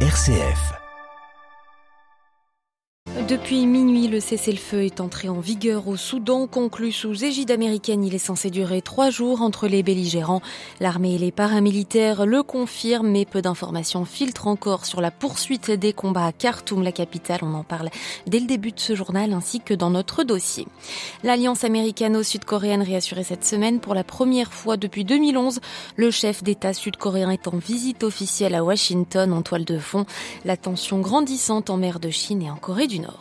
RCF. Depuis minuit, le cessez-le-feu est entré en vigueur au Soudan, conclu sous égide américaine. Il est censé durer trois jours entre les belligérants. L'armée et les paramilitaires le confirment, mais peu d'informations filtrent encore sur la poursuite des combats à Khartoum, la capitale. On en parle dès le début de ce journal ainsi que dans notre dossier. L'alliance américano-sud-coréenne réassurée cette semaine pour la première fois depuis 2011. Le chef d'État sud-coréen est en visite officielle à Washington en toile de fond. La tension grandissante en mer de Chine et en Corée du Nord.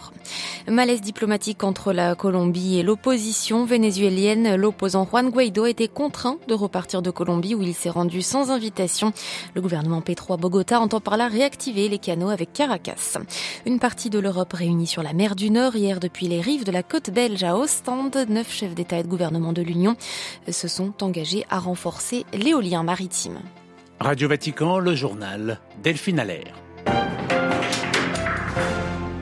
Malaise diplomatique entre la Colombie et l'opposition vénézuélienne. L'opposant Juan Guaido a contraint de repartir de Colombie où il s'est rendu sans invitation. Le gouvernement Petro à Bogota entend par là réactiver les canaux avec Caracas. Une partie de l'Europe réunie sur la mer du Nord hier depuis les rives de la côte belge à Ostende. Neuf chefs d'État et de gouvernement de l'Union se sont engagés à renforcer l'éolien maritime. Radio Vatican, le journal Delphine Allaire.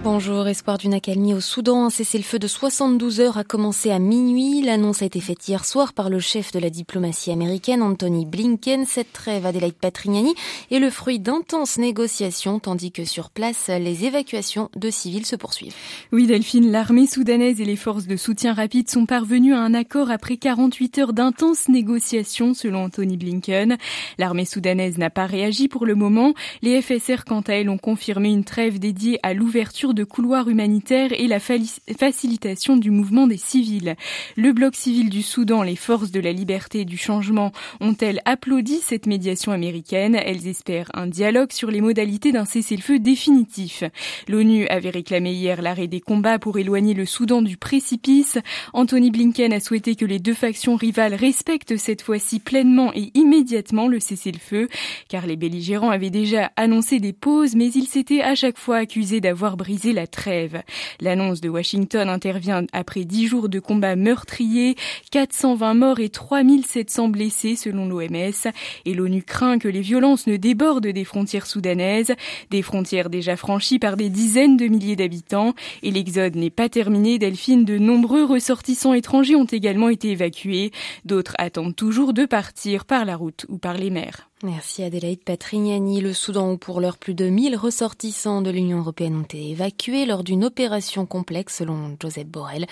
Bonjour, espoir d'une accalmie au Soudan. Un cessez-le-feu de 72 heures a commencé à minuit. L'annonce a été faite hier soir par le chef de la diplomatie américaine, Anthony Blinken. Cette trêve, Adelaide Patrignani, est le fruit d'intenses négociations, tandis que sur place, les évacuations de civils se poursuivent. Oui, Delphine, l'armée soudanaise et les forces de soutien rapide sont parvenus à un accord après 48 heures d'intenses négociations, selon Anthony Blinken. L'armée soudanaise n'a pas réagi pour le moment. Les FSR, quant à elles, ont confirmé une trêve dédiée à l'ouverture de couloirs humanitaires et la facilitation du mouvement des civils. Le bloc civil du Soudan, les forces de la liberté et du changement ont-elles applaudi cette médiation américaine? Elles espèrent un dialogue sur les modalités d'un cessez-le-feu définitif. L'ONU avait réclamé hier l'arrêt des combats pour éloigner le Soudan du précipice. Anthony Blinken a souhaité que les deux factions rivales respectent cette fois-ci pleinement et immédiatement le cessez-le-feu, car les belligérants avaient déjà annoncé des pauses, mais ils s'étaient à chaque fois accusés d'avoir brisé la trêve. L'annonce de Washington intervient après dix jours de combats meurtriers, 420 morts et 3700 blessés selon l'OMS. Et l'ONU craint que les violences ne débordent des frontières soudanaises, des frontières déjà franchies par des dizaines de milliers d'habitants. Et l'exode n'est pas terminé. Delphine, de nombreux ressortissants étrangers ont également été évacués. D'autres attendent toujours de partir par la route ou par les mers. Merci Adélaïde Patrignani. Le Soudan où pour l'heure plus de 1000 ressortissants de l'Union européenne ont été évacués lors d'une opération complexe selon Joseph Borrell.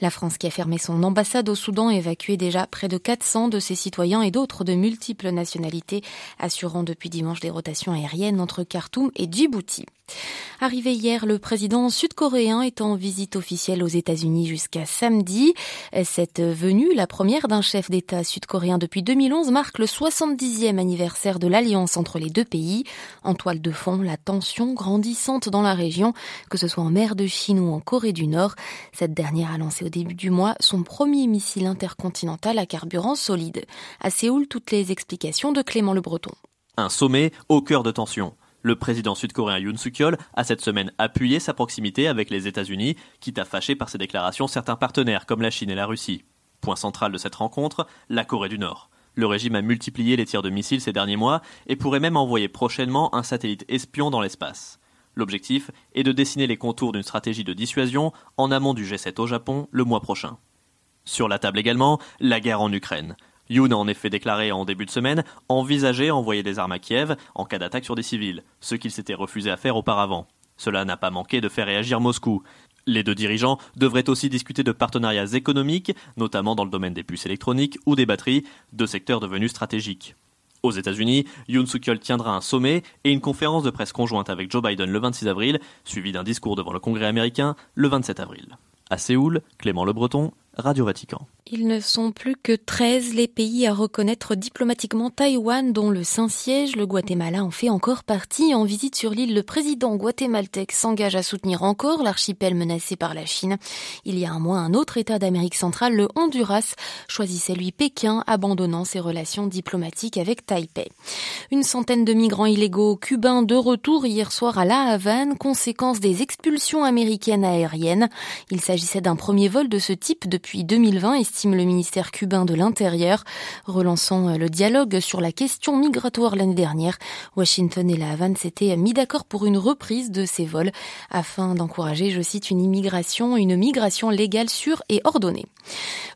La France qui a fermé son ambassade au Soudan évacué déjà près de 400 de ses citoyens et d'autres de multiples nationalités, assurant depuis dimanche des rotations aériennes entre Khartoum et Djibouti. Arrivé hier, le président sud-coréen est en visite officielle aux États-Unis jusqu'à samedi. Cette venue, la première d'un chef d'État sud-coréen depuis 2011, marque le 70e anniversaire de l'alliance entre les deux pays. En toile de fond, la tension grandissante dans la région, que ce soit en mer de Chine ou en Corée du Nord. Cette dernière a lancé au début du mois son premier missile intercontinental à carburant solide. À Séoul, toutes les explications de Clément Le Breton. Un sommet au cœur de tension. Le président sud-coréen Yoon Suk-yeol a cette semaine appuyé sa proximité avec les États-Unis, quitte à fâcher par ses déclarations certains partenaires comme la Chine et la Russie. Point central de cette rencontre, la Corée du Nord. Le régime a multiplié les tirs de missiles ces derniers mois et pourrait même envoyer prochainement un satellite espion dans l'espace. L'objectif est de dessiner les contours d'une stratégie de dissuasion en amont du G7 au Japon le mois prochain. Sur la table également, la guerre en Ukraine. Yoon a en effet déclaré en début de semaine envisager envoyer des armes à Kiev en cas d'attaque sur des civils, ce qu'il s'était refusé à faire auparavant. Cela n'a pas manqué de faire réagir Moscou. Les deux dirigeants devraient aussi discuter de partenariats économiques, notamment dans le domaine des puces électroniques ou des batteries, deux secteurs devenus stratégiques. Aux États-Unis, Yoon Suk-yeol tiendra un sommet et une conférence de presse conjointe avec Joe Biden le 26 avril, suivi d'un discours devant le Congrès américain le 27 avril. À Séoul, Clément Le Breton, Radio Vatican. Ils ne sont plus que 13 les pays à reconnaître diplomatiquement Taïwan, dont le Saint-Siège, le Guatemala, en fait encore partie. En visite sur l'île, le président guatémaltèque s'engage à soutenir encore l'archipel menacé par la Chine. Il y a un mois, un autre État d'Amérique centrale, le Honduras, choisissait lui Pékin, abandonnant ses relations diplomatiques avec Taipei. Une centaine de migrants illégaux cubains de retour hier soir à La Havane, conséquence des expulsions américaines aériennes. Il s'agissait d'un premier vol de ce type depuis 2020, estime le ministère cubain de l'Intérieur. Relançant le dialogue sur la question migratoire l'année dernière, Washington et la Havane s'étaient mis d'accord pour une reprise de ces vols afin d'encourager, je cite, une immigration, une migration légale sûre et ordonnée.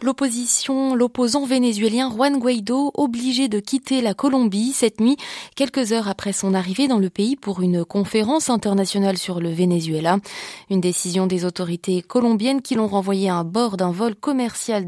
L'opposition, l'opposant vénézuélien Juan Guaido, obligé de quitter la Colombie cette nuit, quelques heures après son arrivée dans le pays pour une conférence internationale sur le Venezuela. Une décision des autorités colombiennes qui l'ont renvoyé à bord d'un vol commercial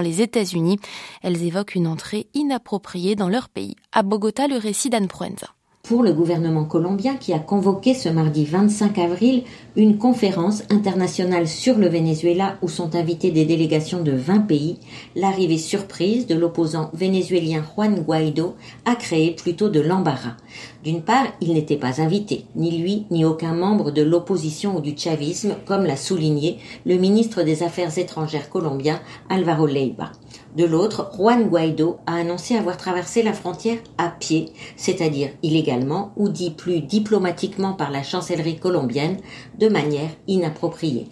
les États-Unis. Elles évoquent une entrée inappropriée dans leur pays. À Bogota, le récit d'Anne Proenza pour le gouvernement colombien qui a convoqué ce mardi 25 avril une conférence internationale sur le Venezuela où sont invités des délégations de 20 pays, l'arrivée surprise de l'opposant vénézuélien Juan Guaido a créé plutôt de l'embarras. D'une part, il n'était pas invité, ni lui ni aucun membre de l'opposition ou du chavisme, comme l'a souligné le ministre des Affaires étrangères colombien Alvaro Leiva. De l'autre, Juan Guaido a annoncé avoir traversé la frontière à pied, c'est-à-dire illégalement ou dit plus diplomatiquement par la chancellerie colombienne, de manière inappropriée.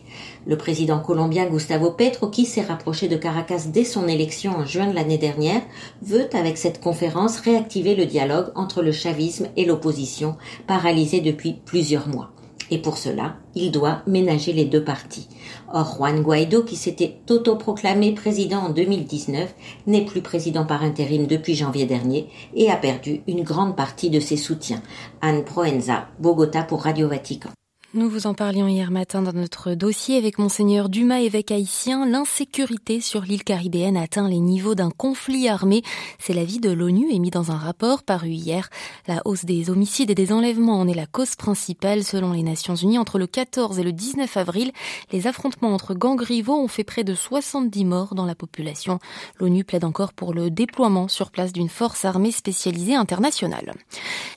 Le président colombien Gustavo Petro, qui s'est rapproché de Caracas dès son élection en juin de l'année dernière, veut avec cette conférence réactiver le dialogue entre le chavisme et l'opposition, paralysé depuis plusieurs mois et pour cela, il doit ménager les deux partis. Or, Juan Guaido, qui s'était autoproclamé président en 2019, n'est plus président par intérim depuis janvier dernier et a perdu une grande partie de ses soutiens. Anne Proenza, Bogota pour Radio Vatican. Nous vous en parlions hier matin dans notre dossier avec Monseigneur Dumas, évêque haïtien. L'insécurité sur l'île caribéenne atteint les niveaux d'un conflit armé. C'est l'avis de l'ONU émis dans un rapport paru hier. La hausse des homicides et des enlèvements en est la cause principale selon les Nations Unies. Entre le 14 et le 19 avril, les affrontements entre gangs rivaux ont fait près de 70 morts dans la population. L'ONU plaide encore pour le déploiement sur place d'une force armée spécialisée internationale.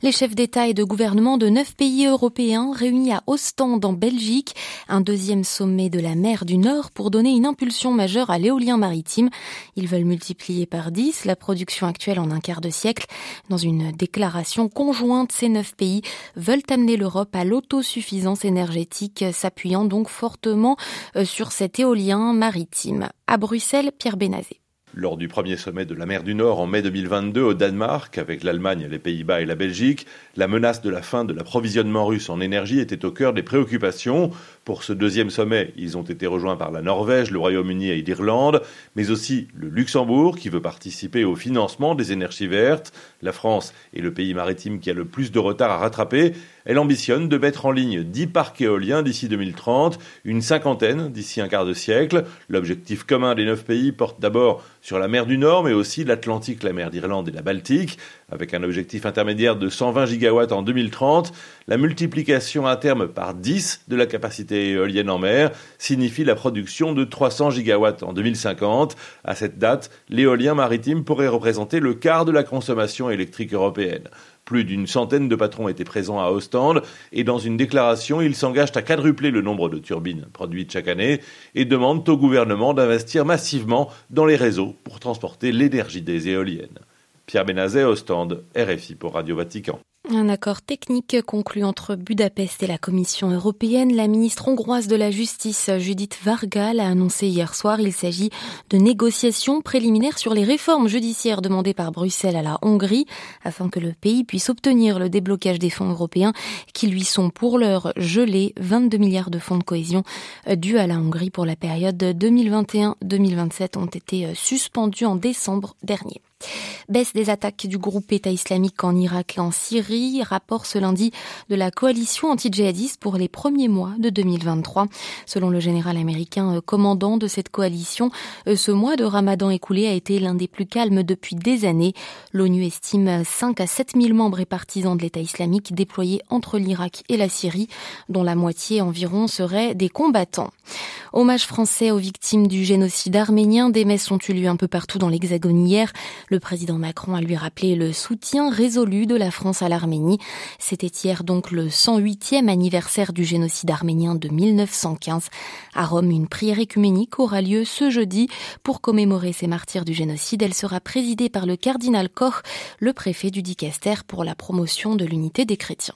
Les chefs d'État et de gouvernement de neuf pays européens réunis à stand en Belgique, un deuxième sommet de la mer du Nord pour donner une impulsion majeure à l'éolien maritime. Ils veulent multiplier par 10 la production actuelle en un quart de siècle. Dans une déclaration conjointe, ces neuf pays veulent amener l'Europe à l'autosuffisance énergétique, s'appuyant donc fortement euh, sur cet éolien maritime. À Bruxelles, Pierre Bénazé. Lors du premier sommet de la mer du Nord en mai 2022 au Danemark, avec l'Allemagne, les Pays-Bas et la Belgique, la menace de la fin de l'approvisionnement russe en énergie était au cœur des préoccupations. Pour ce deuxième sommet, ils ont été rejoints par la Norvège, le Royaume-Uni et l'Irlande, mais aussi le Luxembourg qui veut participer au financement des énergies vertes. La France est le pays maritime qui a le plus de retard à rattraper. Elle ambitionne de mettre en ligne 10 parcs éoliens d'ici 2030, une cinquantaine d'ici un quart de siècle. L'objectif commun des neuf pays porte d'abord sur la mer du Nord, mais aussi l'Atlantique, la mer d'Irlande et la Baltique, avec un objectif intermédiaire de 120 gigawatts en 2030. La multiplication à terme par 10 de la capacité éolienne en mer signifie la production de 300 gigawatts en 2050. À cette date, l'éolien maritime pourrait représenter le quart de la consommation électrique européenne. Plus d'une centaine de patrons étaient présents à Ostende et dans une déclaration, ils s'engagent à quadrupler le nombre de turbines produites chaque année et demandent au gouvernement d'investir massivement dans les réseaux pour transporter l'énergie des éoliennes. Pierre Benazet, Ostende, RFI pour Radio Vatican. Un accord technique conclu entre Budapest et la Commission européenne. La ministre hongroise de la Justice, Judith Varga, l'a annoncé hier soir. Il s'agit de négociations préliminaires sur les réformes judiciaires demandées par Bruxelles à la Hongrie afin que le pays puisse obtenir le déblocage des fonds européens qui lui sont pour l'heure gelés. 22 milliards de fonds de cohésion dus à la Hongrie pour la période 2021-2027 ont été suspendus en décembre dernier. Baisse des attaques du groupe État islamique en Irak et en Syrie, rapport ce lundi de la coalition anti-djihadiste pour les premiers mois de 2023. Selon le général américain euh, commandant de cette coalition, euh, ce mois de ramadan écoulé a été l'un des plus calmes depuis des années. L'ONU estime 5 à 7 000 membres et partisans de l'État islamique déployés entre l'Irak et la Syrie, dont la moitié environ seraient des combattants. Hommage français aux victimes du génocide arménien, des messes ont eu lieu un peu partout dans l'Hexagone hier. Le président Macron a lui rappelé le soutien résolu de la France à l'Arménie. C'était hier donc le 108e anniversaire du génocide arménien de 1915. À Rome, une prière écuménique aura lieu ce jeudi pour commémorer ces martyrs du génocide. Elle sera présidée par le cardinal Koch, le préfet du Dicaster pour la promotion de l'unité des chrétiens.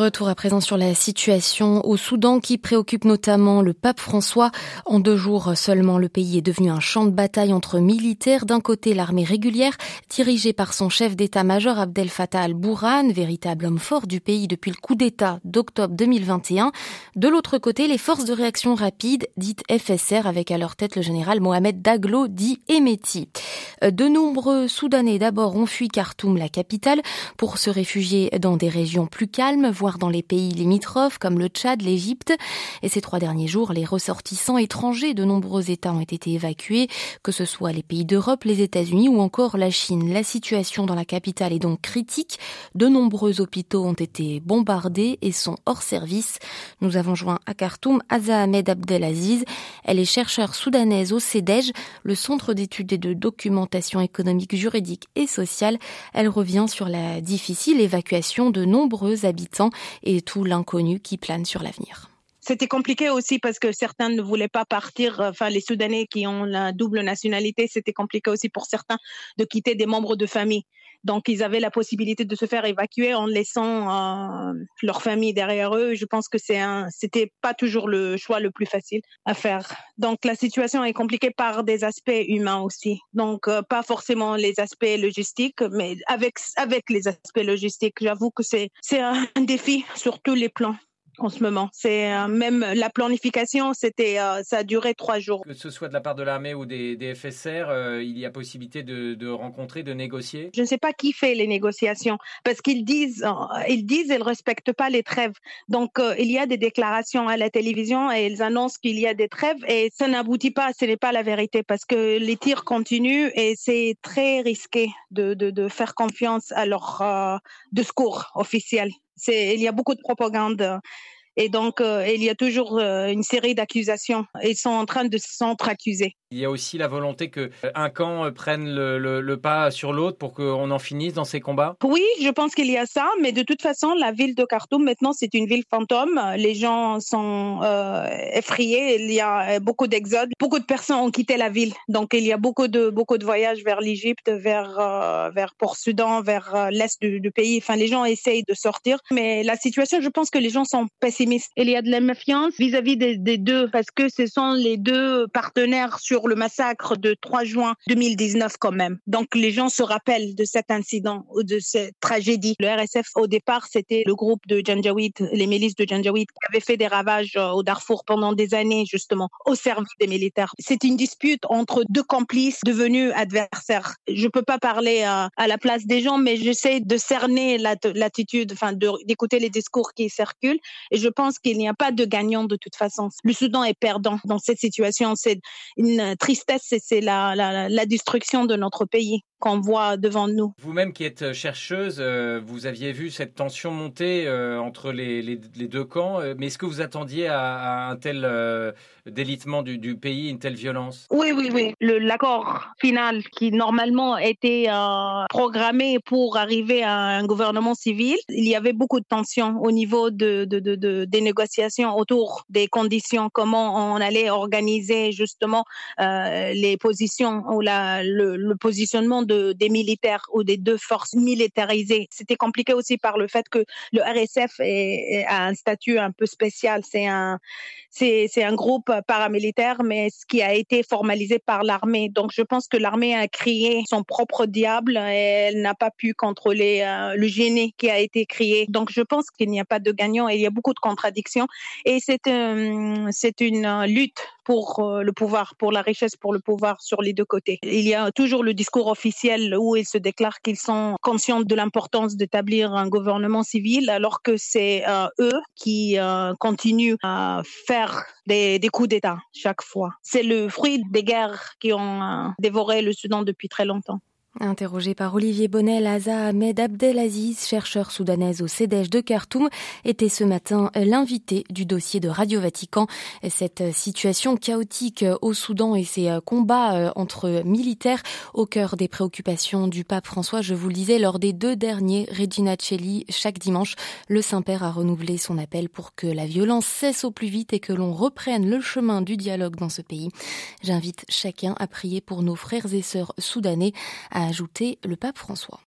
Retour à présent sur la situation au Soudan qui préoccupe notamment le pape François. En deux jours seulement, le pays est devenu un champ de bataille entre militaires. D'un côté, l'armée régulière, dirigée par son chef d'état-major Abdel Fattah al-Bourhan, véritable homme fort du pays depuis le coup d'état d'octobre 2021. De l'autre côté, les forces de réaction rapide, dites FSR, avec à leur tête le général Mohamed Daglo, dit Emeti. De nombreux Soudanais d'abord ont fui Khartoum, la capitale, pour se réfugier dans des régions plus calmes voire dans les pays limitrophes comme le Tchad, l'Égypte. Et ces trois derniers jours, les ressortissants étrangers de nombreux États ont été évacués, que ce soit les pays d'Europe, les États-Unis ou encore la Chine. La situation dans la capitale est donc critique. De nombreux hôpitaux ont été bombardés et sont hors service. Nous avons joint à Khartoum Aza Ahmed Abdelaziz. Elle est chercheure soudanaise au CEDEJ, le Centre d'études et de documentation économique, juridique et sociale. Elle revient sur la difficile évacuation de nombreux habitants et tout l'inconnu qui plane sur l'avenir. C'était compliqué aussi parce que certains ne voulaient pas partir. Enfin, les Soudanais qui ont la double nationalité, c'était compliqué aussi pour certains de quitter des membres de famille. Donc, ils avaient la possibilité de se faire évacuer en laissant euh, leur famille derrière eux. Je pense que c'est un, c'était pas toujours le choix le plus facile à faire. Donc, la situation est compliquée par des aspects humains aussi. Donc, euh, pas forcément les aspects logistiques, mais avec avec les aspects logistiques. J'avoue que c'est c'est un défi sur tous les plans en ce moment. C'est euh, même la planification, c'était euh, ça a duré trois jours. Que ce soit de la part de l'armée ou des, FSR, euh, il y a possibilité de, rencontrer, de négocier? Je ne sais pas qui fait les négociations parce qu'ils disent ils disent ils respectent pas les trêves. Donc il y a des déclarations à la télévision et ils annoncent qu'il y a des trêves et ça n'aboutit pas. Ce n'est pas la vérité parce que les tirs continuent et c'est très risqué de, de, de, faire confiance à leur discours officiel il y a beaucoup de propagande et donc, euh, il y a toujours euh, une série d'accusations. Ils sont en train de s'entre-accuser. Il y a aussi la volonté que euh, un camp prenne le, pas sur l'autre pour qu'on en finisse dans ces combats Oui, je pense qu'il y a ça, mais de toute façon, la ville de Khartoum, maintenant, c'est une ville fantôme. Les gens sont effrayés. Il y a beaucoup d'exodes. Beaucoup de personnes ont quitté la ville. Donc, il y a beaucoup de, beaucoup de voyages vers l'Égypte, vers, vers Port-Soudan, vers l'est du, du, pays. Enfin, les gens essayent de sortir. Mais la situation, je pense que les gens sont pessimistes il y a de la méfiance vis-à-vis des, deux parce que ce sont les deux partenaires sur le massacre de 3 juin 2019 quand même. Donc les gens se rappellent de cet incident ou de cette tragédie. Le RSF au départ c'était le groupe de Janjaweed, les milices de Janjaweed qui avaient fait des ravages euh, au Darfour pendant des années justement au service des militaires. C'est une dispute entre deux complices devenus adversaires. Je peux pas parler à, euh, à la place des gens mais j'essaie de cerner l'attitude, enfin d'écouter les discours qui circulent et je pense qu'il n'y a pas de gagnant de toute façon. Le Soudan est perdant dans cette situation. C'est une tristesse et c'est la destruction de notre pays qu'on voit devant nous. Vous-même qui êtes chercheuse, euh, vous aviez vu cette tension monter euh, entre les, les, les, deux camps, euh, mais est-ce que vous attendiez à, un tel délitement du, du, pays, une telle violence? Oui, oui, oui. L'accord final qui normalement était programmé pour arriver à un gouvernement civil, il y avait beaucoup de tensions au niveau de, de, de, des négociations autour des conditions, comment on allait organiser justement les positions ou la, le, le positionnement des militaires ou des deux forces militarisées. C'était compliqué aussi par le fait que le RSF a un statut un peu spécial. C'est un, c'est, un groupe paramilitaire, mais ce qui a été formalisé par l'armée. Donc, je pense que l'armée a créé son propre diable et elle n'a pas pu contrôler euh, le génie qui a été créé. Donc, je pense qu'il n'y a pas de gagnant et il y a beaucoup de contradictions. Et c'est, c'est une lutte pour euh, le pouvoir, pour la richesse, pour le pouvoir sur les deux côtés. Il y a toujours le discours officiel où ils se déclarent qu'ils sont conscients de l'importance d'établir un gouvernement civil, alors que c'est euh, eux qui euh, continuent à faire des, des coups d'État chaque fois. C'est le fruit des guerres qui ont dévoré le Soudan depuis très longtemps. Interrogé par Olivier Bonnel, Aza Ahmed Abdelaziz, chercheur soudanaise au CEDEJ de Khartoum, était ce matin l'invité du dossier de Radio Vatican. Cette situation chaotique au Soudan et ces combats euh, entre militaires au cœur des préoccupations du pape François, je vous le disais, lors des deux derniers Regina Celli, chaque dimanche, le Saint-Père a renouvelé son appel pour que la violence cesse au plus vite et que l'on reprenne le chemin du dialogue dans ce pays. J'invite chacun à prier pour nos frères et sœurs soudanais a ajouté le pape François.